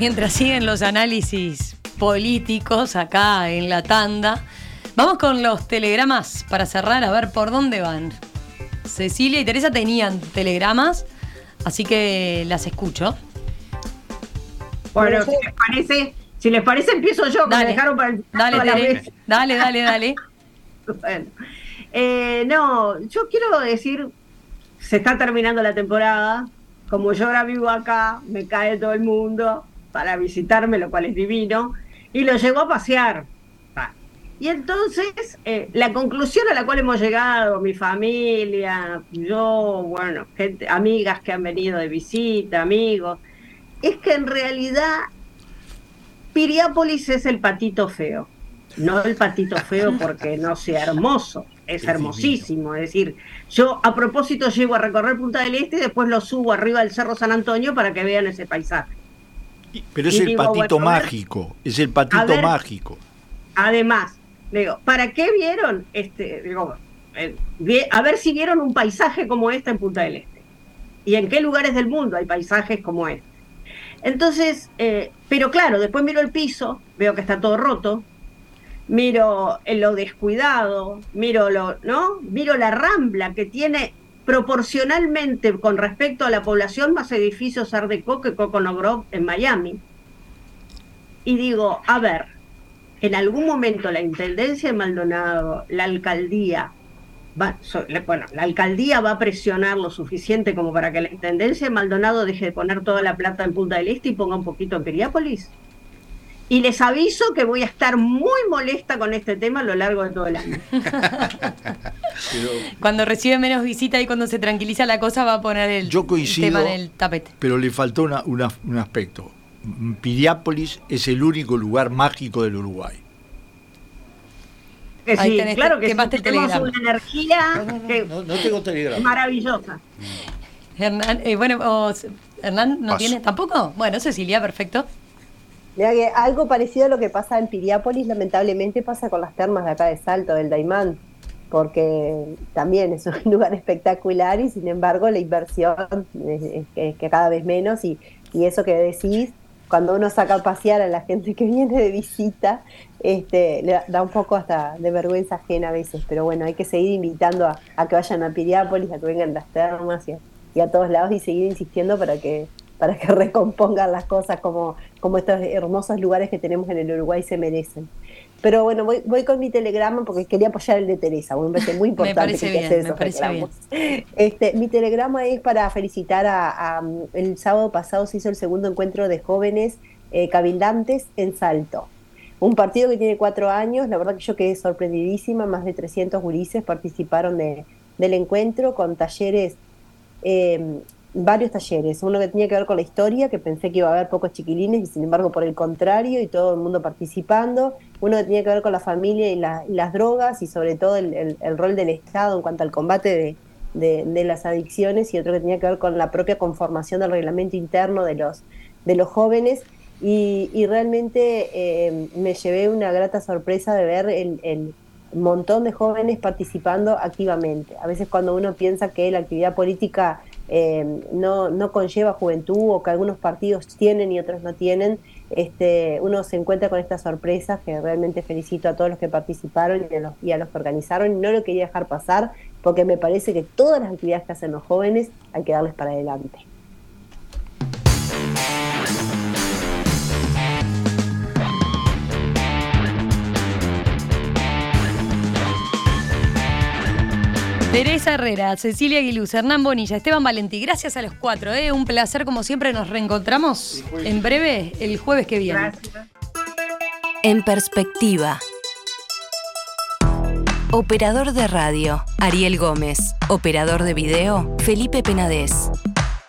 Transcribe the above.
mientras siguen los análisis políticos acá en la tanda, vamos con los telegramas para cerrar a ver por dónde van. Cecilia y Teresa tenían telegramas, así que las escucho. Bueno, si les parece, si les parece empiezo yo, que me dejaron para el dale, dale, dale, dale, bueno, eh, no, yo quiero decir, se está terminando la temporada, como yo ahora vivo acá, me cae todo el mundo para visitarme, lo cual es divino, y lo llevo a pasear. Y entonces, eh, la conclusión a la cual hemos llegado, mi familia, yo, bueno, gente, amigas que han venido de visita, amigos, es que en realidad Piriápolis es el patito feo. No el patito feo porque no sea hermoso, es hermosísimo. Es decir, yo a propósito llego a recorrer Punta del Este y después lo subo arriba del Cerro San Antonio para que vean ese paisaje. Pero es el patito mágico, es el patito mágico. Además, digo, ¿para qué vieron este? Digo, eh, a ver si vieron un paisaje como este en Punta del Este. ¿Y en qué lugares del mundo hay paisajes como este? Entonces, eh, pero claro, después miro el piso, veo que está todo roto, miro lo descuidado, miro lo, ¿no? Miro la rambla que tiene proporcionalmente con respecto a la población más edificios Art Deco que Coconut Grove en Miami. Y digo, a ver, en algún momento la Intendencia de Maldonado, la alcaldía, va, bueno, la alcaldía va a presionar lo suficiente como para que la Intendencia de Maldonado deje de poner toda la plata en Punta del Este y ponga un poquito en Periápolis. Y les aviso que voy a estar muy molesta con este tema a lo largo de todo el año. cuando recibe menos visita y cuando se tranquiliza la cosa va a poner el, tema en el tapete. Pero le faltó un aspecto. Piriápolis es el único lugar mágico del Uruguay. sí, claro que, tenemos una energía maravillosa. Hernán, eh, bueno, Hernán no tiene tampoco. Bueno, Cecilia, perfecto. Mira que algo parecido a lo que pasa en Piriápolis, lamentablemente pasa con las termas de acá de Salto, del Daimán, porque también es un lugar espectacular y sin embargo la inversión es, que cada vez menos y, eso que decís, cuando uno saca a pasear a la gente que viene de visita, este, le da un poco hasta de vergüenza ajena a veces, pero bueno, hay que seguir invitando a, que vayan a Piriápolis, a que vengan las termas y a todos lados y seguir insistiendo para que para que recompongan las cosas como, como estos hermosos lugares que tenemos en el Uruguay se merecen. Pero bueno, voy, voy con mi telegrama porque quería apoyar el de Teresa, me parece muy importante que bien, me parece bien. Este, mi telegrama es para felicitar a, el sábado pasado se hizo el segundo encuentro de jóvenes eh, cabildantes en Salto. Un partido que tiene cuatro años, la verdad que yo quedé sorprendidísima, más de 300 gurises participaron de, del encuentro con talleres eh, varios talleres, uno que tenía que ver con la historia, que pensé que iba a haber pocos chiquilines y sin embargo por el contrario y todo el mundo participando, uno que tenía que ver con la familia y, las drogas y sobre todo el, rol del Estado en cuanto al combate de, las adicciones y otro que tenía que ver con la propia conformación del reglamento interno de los, de los jóvenes. Y, realmente eh, me llevé una grata sorpresa de ver el montón de jóvenes participando activamente. A veces cuando uno piensa que la actividad política eh, no, no conlleva juventud o que algunos partidos tienen y otros no tienen, este, uno se encuentra con estas sorpresas que realmente felicito a todos los que participaron y a los, y a los que organizaron no lo quería dejar pasar porque me parece que todas las actividades que hacen los jóvenes hay que darles para adelante. Teresa Herrera, Cecilia Aguiluz, Hernán Bonilla, Esteban Valentí, gracias a los cuatro. ¿eh? Un placer, como siempre, nos reencontramos en breve el jueves que viene. En perspectiva. Operador de radio, Ariel Gómez. Operador de video, Felipe Penadez.